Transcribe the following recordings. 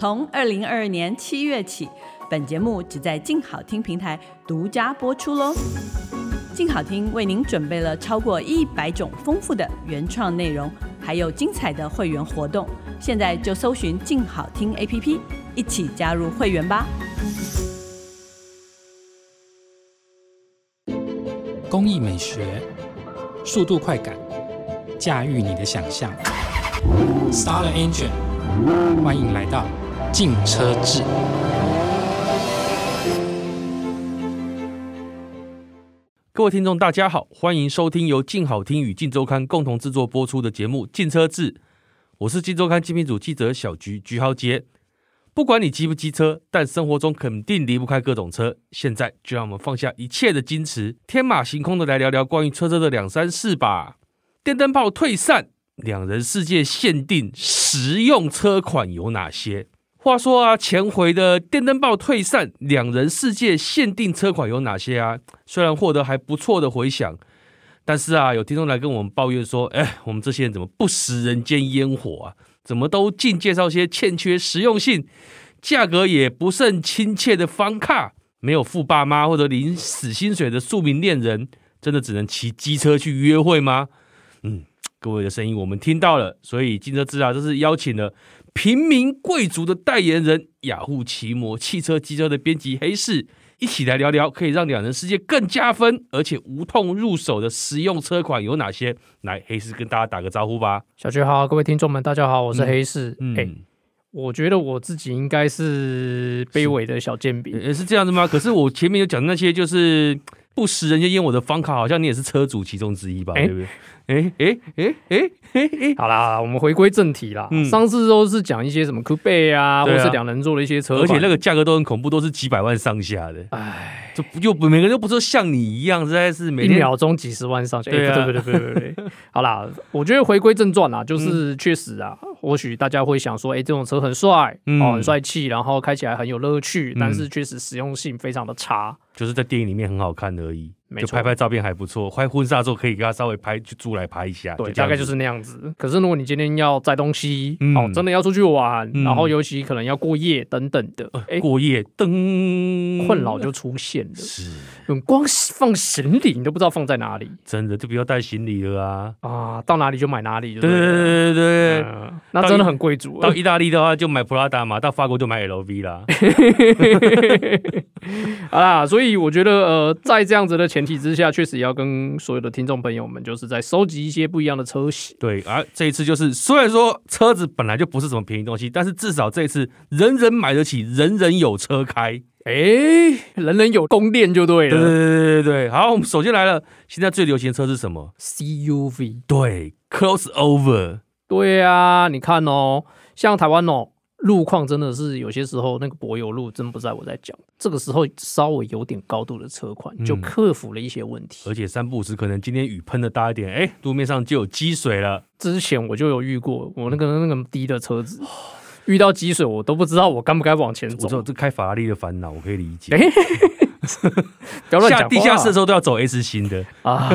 从二零二二年七月起，本节目只在静好听平台独家播出喽。静好听为您准备了超过一百种丰富的原创内容，还有精彩的会员活动。现在就搜寻静好听 APP，一起加入会员吧。工艺美学，速度快感，驾驭你的想象。Star Engine，欢迎来到静车志。各位听众，大家好，欢迎收听由静好听与静周刊共同制作播出的节目《静车志》，我是静周刊精品组记者小菊菊豪杰。不管你机不机车，但生活中肯定离不开各种车。现在就让我们放下一切的矜持，天马行空的来聊聊关于车车的两三事吧。电灯泡退散，两人世界限定实用车款有哪些？话说啊，前回的电灯泡退散，两人世界限定车款有哪些啊？虽然获得还不错的回响，但是啊，有听众来跟我们抱怨说：“哎，我们这些人怎么不食人间烟火啊？怎么都尽介绍些欠缺实用性、价格也不甚亲切的房卡？没有富爸妈或者领死薪水的庶民恋人，真的只能骑机车去约会吗？”嗯，各位的声音我们听到了，所以金车志啊，这是邀请了。平民贵族的代言人，雅虎奇摩汽车机车的编辑黑市，一起来聊聊可以让两人世界更加分，而且无痛入手的实用车款有哪些？来，黑市跟大家打个招呼吧。小菊好，各位听众们，大家好，我是黑市。嗯，欸、我觉得我自己应该是卑微的小贱民，也是这样子吗？可是我前面有讲那些，就是不食人间烟火的方卡，好像你也是车主其中之一吧？欸、对不对？哎哎哎哎哎哎，好啦，我们回归正题啦。嗯、上次都是讲一些什么酷贝啊，啊或是两人座的一些车，而且那个价格都很恐怖，都是几百万上下的。哎，就又不每个人都不是像你一样，实在是每一秒钟几十万上下。对、对对对对。好啦，我觉得回归正传啦，就是确实啊，嗯、或许大家会想说，哎、欸，这种车很帅，嗯、哦，很帅气，然后开起来很有乐趣，但是确实实用性非常的差，就是在电影里面很好看而已。就拍拍照片还不错，拍婚纱照可以给他稍微拍去租来拍一下，对，大概就是那样子。可是如果你今天要载东西，嗯、哦，真的要出去玩，嗯、然后尤其可能要过夜等等的，呃欸、过夜灯，困扰就出现了。是，光放行李你都不知道放在哪里，真的就不要带行李了啊！啊，到哪里就买哪里就对，对对对对对，嗯、那真的很贵族。到意大利的话就买 Prada 嘛，到法国就买 LV 啦。好啦，所以我觉得呃，在这样子的前提之下，确实。也要跟所有的听众朋友们，就是在收集一些不一样的车型。对，而、啊、这一次就是，虽然说车子本来就不是什么便宜东西，但是至少这一次人人买得起，人人有车开，哎、欸，人人有供电就对了。对对对对对，好，我们首先来了，现在最流行的车是什么？CUV。对，Crossover。对啊，你看哦，像台湾哦。路况真的是有些时候那个柏油路真不在我在讲，这个时候稍微有点高度的车款就克服了一些问题，嗯、而且三不五时可能今天雨喷的大一点，哎，路面上就有积水了。之前我就有遇过，我那个那个低的车子遇到积水，我都不知道我该不该往前走。我这开法拉利的烦恼，我可以理解。欸、不要乱讲，下地下室的时候都要走 S 型的啊，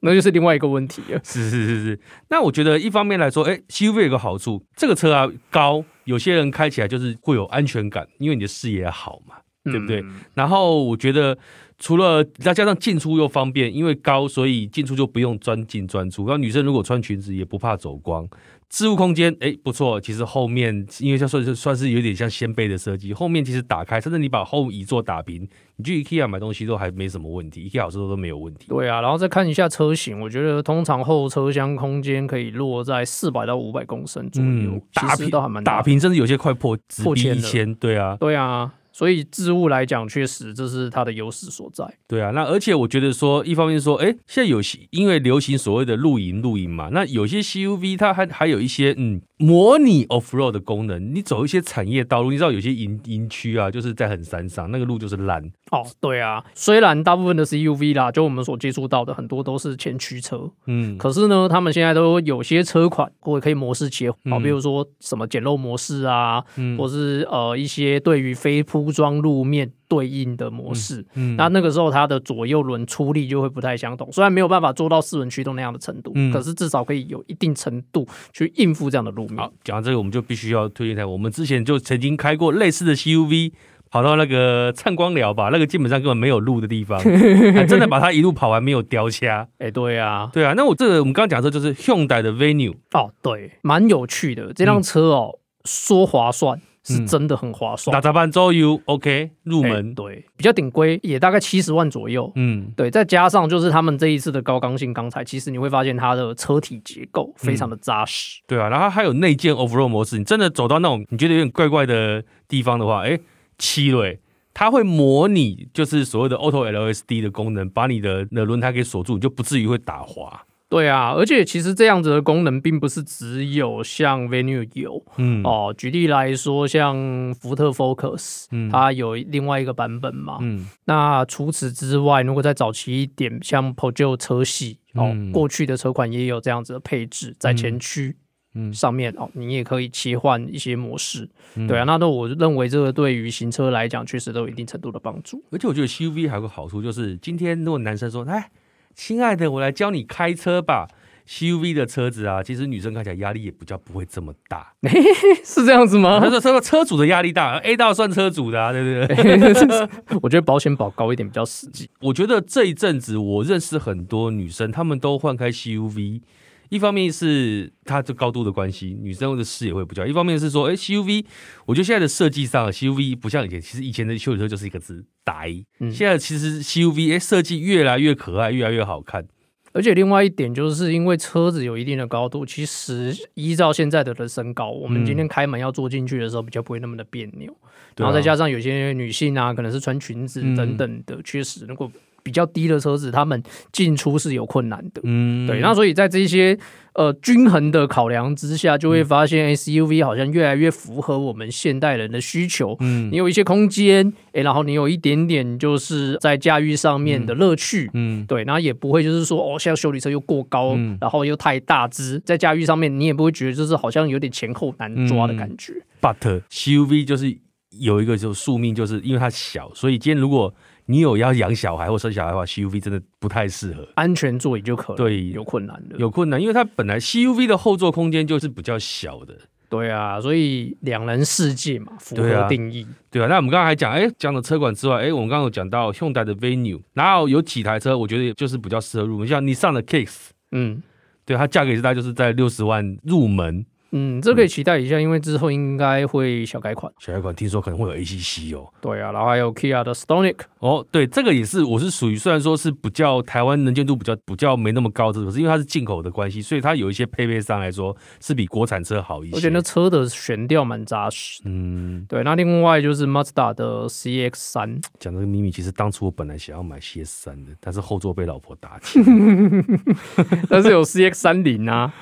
那就是另外一个问题了。是是是是，那我觉得一方面来说，哎，CUV 有个好处，这个车啊高。有些人开起来就是会有安全感，因为你的视野好嘛，对不对？嗯、然后我觉得除了再加上进出又方便，因为高，所以进出就不用钻进钻出。然后女生如果穿裙子也不怕走光。置物空间哎不错，其实后面因为像算是算是有点像掀背的设计，后面其实打开，甚至你把后椅座打平，你去 IKEA 买东西都还没什么问题，IKEA 好像都没有问题。对啊，然后再看一下车型，我觉得通常后车厢空间可以落在四百到五百公升左右，嗯、打平都还蛮大，打平甚至有些快破破千一千，对啊，对啊。所以置物来讲，确实这是它的优势所在。对啊，那而且我觉得说，一方面说，哎，现在有些因为流行所谓的露营露营嘛，那有些 CUV 它还还有一些嗯模拟 off road 的功能。你走一些产业道路，你知道有些营营区啊，就是在很山上，那个路就是烂哦，对啊，虽然大部分的 CUV 啦，就我们所接触到的很多都是前驱车，嗯，可是呢，他们现在都有些车款或可以模式切换，好、嗯，比如说什么简陋模式啊，嗯、或是呃一些对于非铺装路面对应的模式，嗯，那那个时候它的左右轮出力就会不太相同，虽然没有办法做到四轮驱动那样的程度，嗯，可是至少可以有一定程度去应付这样的路面。好，讲到这个，我们就必须要推荐一台，我们之前就曾经开过类似的 CUV。跑到那个灿光寮吧，那个基本上根本没有路的地方，还真的把它一路跑完没有掉掐。哎、欸，对啊，对啊。那我这个我们刚刚讲的就是 Hyundai 的 Venue 哦，对，蛮有趣的这辆车哦，嗯、说划算是真的很划算。打杂班周游 OK 入门、欸，对，比较顶规，也大概七十万左右。嗯，对，再加上就是他们这一次的高刚性钢材，其实你会发现它的车体结构非常的扎实、嗯。对啊，然后还有内建 Offroad 模式，你真的走到那种你觉得有点怪怪的地方的话，哎、欸。七类，它会模拟就是所谓的 Auto LSD 的功能，把你的的轮胎给锁住，你就不至于会打滑。对啊，而且其实这样子的功能并不是只有像 Venue 有，嗯哦，举例来说，像福特 Focus，嗯，它有另外一个版本嘛，嗯，那除此之外，如果再早期一点，像 Peugeot 车系，哦，嗯、过去的车款也有这样子的配置在前驱。嗯嗯，上面哦，你也可以切换一些模式，嗯、对啊，那那我认为这个对于行车来讲，确实都有一定程度的帮助。而且我觉得 CUV 还有个好处，就是今天如果男生说，哎，亲爱的，我来教你开车吧，CUV 的车子啊，其实女生看起来压力也比较不会这么大，是这样子吗？他说车车主的压力大，A 道算车主的啊，对不对？我觉得保险保高一点比较实际。我觉得这一阵子我认识很多女生，她们都换开 CUV。一方面是它这高度的关系，女生的视野会比较；一方面是说，哎、欸，CUV，我觉得现在的设计上，CUV 不像以前，其实以前的休旅车就是一个字呆，嗯、现在其实 CUV 哎设计越来越可爱，越来越好看。而且另外一点就是因为车子有一定的高度，其实依照现在的人身高，我们今天开门要坐进去的时候比较不会那么的别扭。嗯、然后再加上有些女性啊，可能是穿裙子等等的，确、嗯、实如果。比较低的车子，他们进出是有困难的。嗯，对。那所以在这些呃均衡的考量之下，就会发现 SUV 好像越来越符合我们现代人的需求。嗯，你有一些空间，哎，然后你有一点点就是在驾驭上面的乐趣。嗯，对。然后也不会就是说哦，像修理车又过高，嗯、然后又太大只，在驾驭上面你也不会觉得就是好像有点前后难抓的感觉。嗯、But SUV 就是有一个就宿命，就是因为它小，所以今天如果你有要养小孩或生小孩的话，CUV 真的不太适合。安全座椅就可能对有困难的，有困难，因为它本来 CUV 的后座空间就是比较小的。对啊，所以两人世界嘛，符合定义。对啊，那我们刚才还讲，哎，讲了车款之外，哎，我们刚刚有讲到 Hyundai 的 Venue，然后有几台车，我觉得就是比较适合入门，像 Nissan 的 Kicks，嗯，对，它价格也是大概就是在六十万入门。嗯，这可以期待一下，因为之后应该会小改款。小改款听说可能会有 ACC 哦。对啊，然后还有 Kia 的 Stonic。哦，对，这个也是，我是属于虽然说是比较台湾能见度比较比较没那么高的，可是因为它是进口的关系，所以它有一些配备上来说是比国产车好一些。而且那车的悬吊蛮扎实。嗯，对。那另外就是 Mazda 的 CX 三。讲这个秘密，其实当初我本来想要买 CX 三的，但是后座被老婆打起。但是有 CX 三零啊。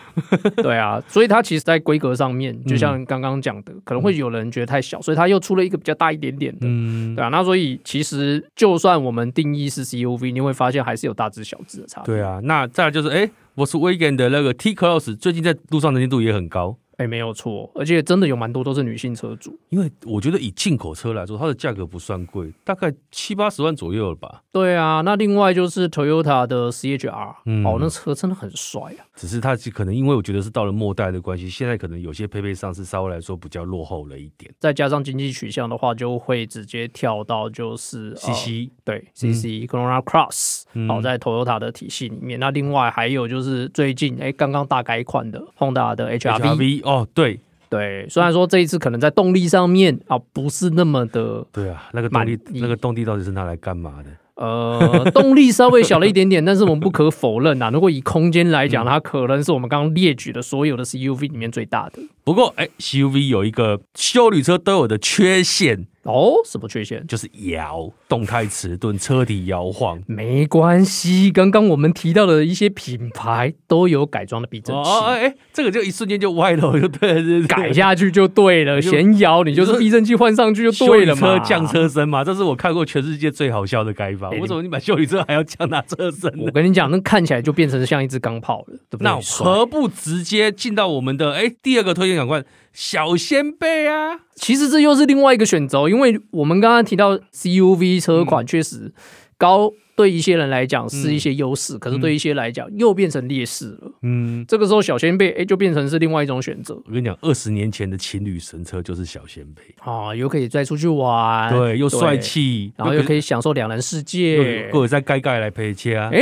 对啊，所以它其实，在规格上面，就像刚刚讲的，嗯、可能会有人觉得太小，所以它又出了一个比较大一点点的，嗯、对啊。那所以其实，就算我们定义是 CUV，你会发现还是有大只小只的差别。对啊，那再来就是，哎，Volkswagen 的那个 T-Cross 最近在路上能见度也很高。哎、欸，没有错，而且真的有蛮多都是女性车主，因为我觉得以进口车来说，它的价格不算贵，大概七八十万左右了吧。对啊，那另外就是 Toyota 的 CHR，、嗯、哦，那车真的很帅啊。只是它可能因为我觉得是到了末代的关系，现在可能有些配备上是稍微来说比较落后了一点。再加上经济取向的话，就会直接跳到就是 CC，、呃、对 CC Corolla Cross，好、嗯、在 Toyota 的体系里面。那另外还有就是最近哎刚刚大改款的 Honda 的 HRV。哦，对对，虽然说这一次可能在动力上面啊不是那么的，对啊，那个动力那个动力到底是拿来干嘛的？呃，动力稍微小了一点点，但是我们不可否认啊，如果以空间来讲，它可能是我们刚刚列举的所有的 CUV 里面最大的。不过，哎，CUV 有一个修旅车都有的缺陷，哦，什么缺陷？就是摇，动态迟钝，车体摇晃。没关系，刚刚我们提到的一些品牌都有改装的避震器。哦，哎、欸，这个就一瞬间就歪了，就对了，改下去就对了。嫌摇，你就是避震器换上去就对了嘛。车降车身嘛，这是我看过全世界最好笑的改法。为、欸、什么你把修理车还要降它车身？我跟你讲，那看起来就变成像一只钢炮了，对不对？那何不直接进到我们的哎、欸、第二个推荐感官？小掀背啊，其实这又是另外一个选择，因为我们刚刚提到 CUV 车款确实高。对一些人来讲是一些优势，嗯、可是对一些来讲又变成劣势了。嗯，这个时候小先贝哎，就变成是另外一种选择。我跟你讲，二十年前的情侣神车就是小先贝啊，又可以再出去玩，对，又帅气，然后又可以享受两人世界，或者在盖盖来陪车啊。哎，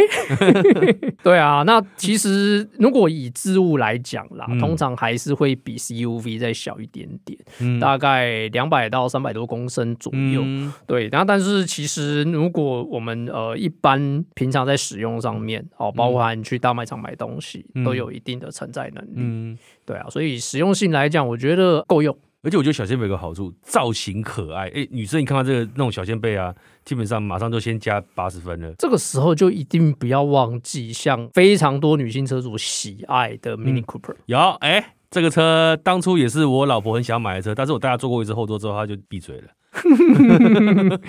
对啊，那其实如果以置物来讲啦、嗯，通常还是会比 CUV 再小一点点，嗯、大概两百到三百多公升左右。嗯、对，然后但是其实如果我们呃。一般平常在使用上面，哦，包括你去大卖场买东西，嗯、都有一定的承载能力。嗯，对啊，所以实用性来讲，我觉得够用。而且我觉得小鲜贝有个好处，造型可爱。哎，女生你看到这个那种小鲜贝啊，基本上马上就先加八十分了。这个时候就一定不要忘记，像非常多女性车主喜爱的 Mini Cooper、嗯。有，哎，这个车当初也是我老婆很想买的车，但是我带她坐过一次后座之后，她就闭嘴了。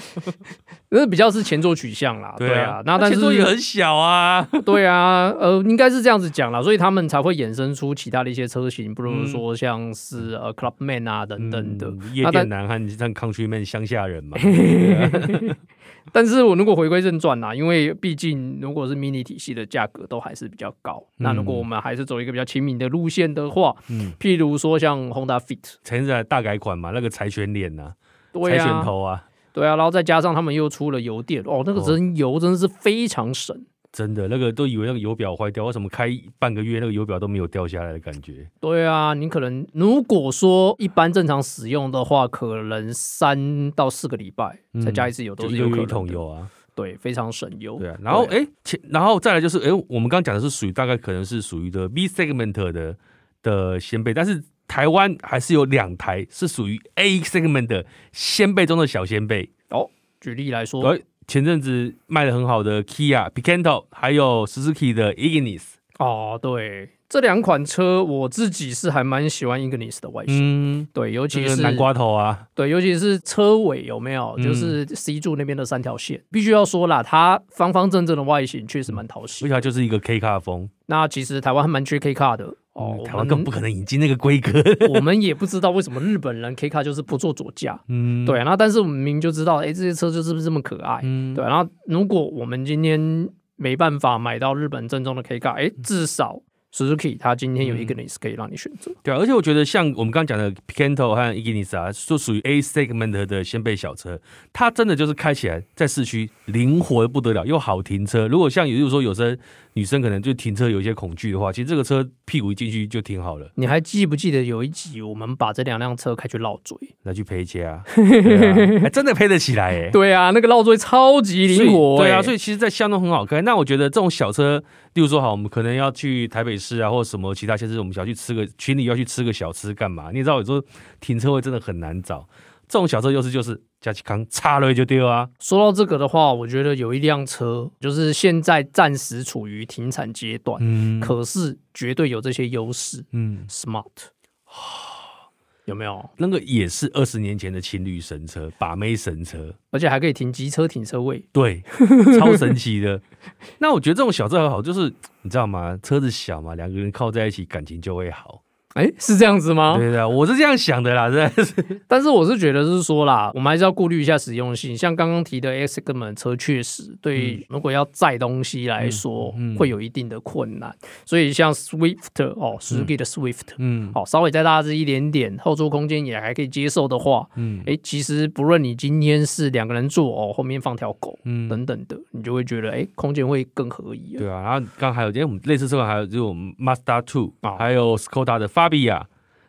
那比较是前座取向啦，对啊，对啊，那但是前座也很小啊，对啊，呃，应该是这样子讲啦，所以他们才会衍生出其他的一些车型，不如说像是呃 Clubman 啊等等的、嗯、夜店男和像 Countryman 乡下人嘛。但是我如果回归正传啦，因为毕竟如果是 Mini 体系的价格都还是比较高，嗯、那如果我们还是走一个比较亲民的路线的话，嗯，譬如说像 Honda Fit，前阵大改款嘛，那个柴犬脸呐。对啊，头啊，对啊，然后再加上他们又出了油电，哦，那个人油真的是非常省，真的，那个都以为那个油表坏掉，为什么开半个月那个油表都没有掉下来的感觉？对啊，你可能如果说一般正常使用的话，可能三到四个礼拜才加一次油都是有可能。一桶油啊，对，非常省油。对啊，然后哎，然后再来就是哎，我们刚刚讲的是属于大概可能是属于的 B segment 的的先辈，但是。台湾还是有两台是属于 A segment 的先辈中的小先辈哦。举例来说，对，前阵子卖的很好的 Kia Picanto，还有 Suzuki 的 Ignis。哦，对，这两款车我自己是还蛮喜欢 Ignis 的外形。嗯，对，尤其是南瓜头啊，对，尤其是车尾有没有，就是 C 柱那边的三条线，嗯、必须要说啦，它方方正正的外形确实蛮讨喜。而且它就是一个 K car 风。那其实台湾还蛮缺 K car 的。哦，台湾更不可能引进那个规格。我们也不知道为什么日本人 K 卡就是不做左驾。嗯，对。然后，但是我们明明就知道，哎，这些车就是不是这么可爱？嗯，对。然后，如果我们今天没办法买到日本正宗的 K 卡，哎，至少。Suzuki，它今天有一个 Ignis 可以让你选择。对啊，而且我觉得像我们刚刚讲的 Picanto 和 Ignis 啊，就属于 A segment 的掀背小车，它真的就是开起来在市区灵活的不得了，又好停车。如果像比如说有些女生可能就停车有一些恐惧的话，其实这个车屁股一进去就停好了。你还记不记得有一集我们把这两辆车开去绕嘴，来去赔钱啊？还、啊、真的赔得起来哎。对啊，那个绕嘴超级灵活。对啊，所以其实，在巷弄很好开。那我觉得这种小车，例如说好，我们可能要去台北。市啊，或者什么其他，城市我们想要去吃个群里要去吃个小吃干嘛？你知道有时候停车位真的很难找，这种小车优势就是加气缸插了就丢啊。说到这个的话，我觉得有一辆车就是现在暂时处于停产阶段，嗯，可是绝对有这些优势，嗯，Smart。有没有？那个也是二十年前的情侣神车，把妹神车，而且还可以停机车停车位，对，超神奇的。那我觉得这种小车很好，就是你知道吗？车子小嘛，两个人靠在一起，感情就会好。哎，是这样子吗？对的，我是这样想的啦，真的是。但是我是觉得是说啦，我们还是要顾虑一下实用性。像刚刚提的 X 根本车，确实对如果要载东西来说，嗯，会有一定的困难。嗯，所以像 Swift 哦，Suzuki 的 Swift，嗯，好，稍微再大只一点点，后座空间也还可以接受的话，嗯，哎，其实不论你今天是两个人坐哦，后面放条狗，嗯，等等的，你就会觉得哎，空间会更合宜。对啊，然后刚刚还有，因为我们类似车款还有这种 Mazda Two 啊，还有 Skoda 的 Fabia。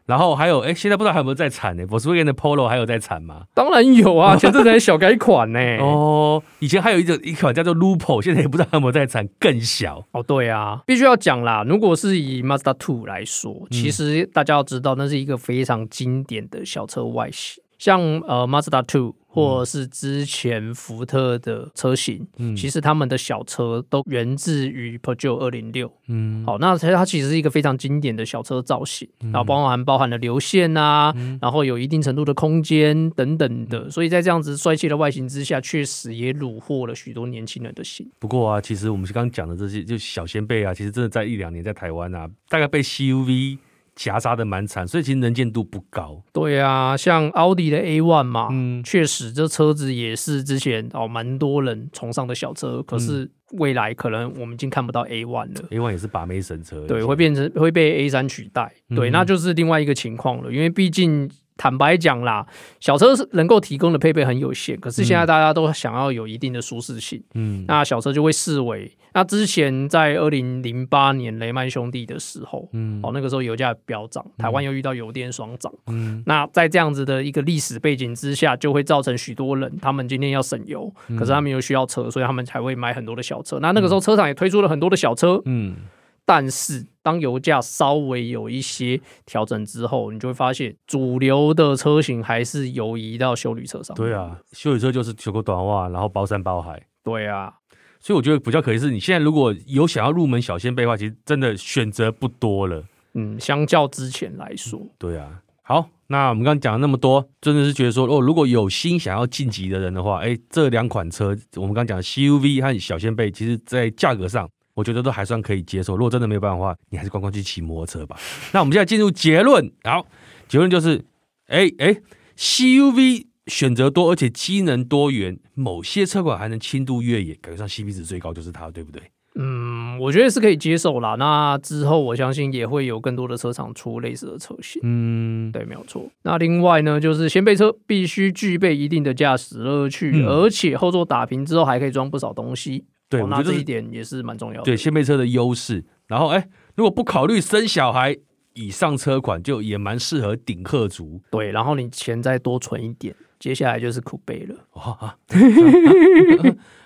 然后还有，哎，现在不知道还有没有在产呢？Volkswagen 的 Polo 还有在产吗？当然有啊，前阵子还小改款呢。哦，以前还有一种一款叫做 Lupo，现在也不知道还有没有在产，更小。哦，对啊，必须要讲啦。如果是以 Mazda Two 来说，其实大家要知道，那是一个非常经典的小车外形。像呃 Mazda Two。或者是之前福特的车型，嗯，其实他们的小车都源自于 Peugeot 二零六，嗯，好，那它其实是一个非常经典的小车造型，嗯、然后包含包含了流线啊，嗯、然后有一定程度的空间等等的，所以在这样子帅气的外形之下，确实也虏获了许多年轻人的心。不过啊，其实我们刚刚讲的这些，就小先辈啊，其实真的在一两年在台湾啊，大概被 CUV。夹杀的蛮惨，所以其实能见度不高。对啊，像奥迪的 A One 嘛，嗯，确实这车子也是之前哦蛮多人崇尚的小车，可是未来可能我们已经看不到 A One 了。A One 也是把妹神车，对，会变成会被 A 三取代，对，嗯、那就是另外一个情况了，因为毕竟。坦白讲啦，小车是能够提供的配备很有限，可是现在大家都想要有一定的舒适性，嗯，那小车就会视为。那之前在二零零八年雷曼兄弟的时候，嗯，哦，那个时候油价飙涨，台湾又遇到油电双涨，嗯，那在这样子的一个历史背景之下，就会造成许多人他们今天要省油，可是他们又需要车，所以他们才会买很多的小车。那那个时候车厂也推出了很多的小车，嗯。但是，当油价稍微有一些调整之后，你就会发现主流的车型还是游移到修理车上。对啊，修理车就是球个短袜，然后包山包海。对啊，所以我觉得比较可惜是，你现在如果有想要入门小掀背的话，其实真的选择不多了。嗯，相较之前来说，对啊。好，那我们刚刚讲了那么多，真的是觉得说，哦，如果有心想要晋级的人的话，哎，这两款车，我们刚刚讲的 CUV 和小掀背，其实在价格上。我觉得都还算可以接受。如果真的没有办法的话，你还是乖乖去骑摩托车吧。那我们现在进入结论。好，结论就是，哎哎，CUV 选择多，而且机能多元，某些车款还能轻度越野，感觉上 CP 值最高就是它，对不对？嗯，我觉得是可以接受啦。那之后我相信也会有更多的车厂出类似的车型。嗯，对，没有错。那另外呢，就是掀背车必须具备一定的驾驶乐趣，嗯、而且后座打平之后还可以装不少东西。对，我觉得这一点也是蛮重要的。对，掀背车的优势。然后，哎，如果不考虑生小孩，以上车款就也蛮适合顶客族。对，然后你钱再多存一点，接下来就是酷背了。哇，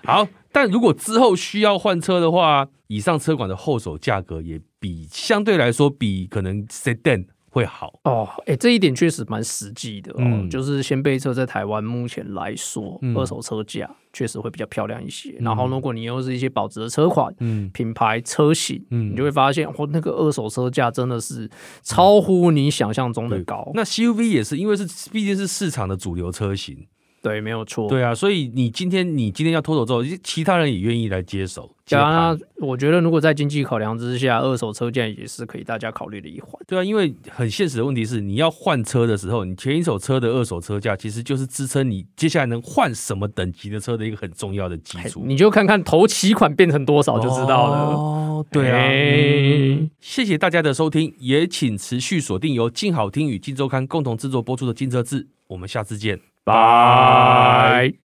好。但如果之后需要换车的话，以上车款的后手价格也比相对来说比可能 Sedan。会好哦，哎、欸，这一点确实蛮实际的哦。嗯、就是掀背车在台湾目前来说，嗯、二手车价确实会比较漂亮一些。嗯、然后，如果你又是一些保值的车款，嗯，品牌车型，嗯，你就会发现，哦，那个二手车价真的是超乎你想象中的高。那 CUV 也是，因为是毕竟是市场的主流车型。对，没有错。对啊，所以你今天你今天要脱手之后，其他人也愿意来接手。当然，我觉得如果在经济考量之下，二手车价也是可以大家考虑的一环。对啊，因为很现实的问题是，你要换车的时候，你前一手车的二手车价其实就是支撑你接下来能换什么等级的车的一个很重要的基础。你就看看头期款变成多少就知道了。哦，对啊。嗯，谢谢大家的收听，也请持续锁定由静好听与静周刊共同制作播出的《金车志》，我们下次见。拜。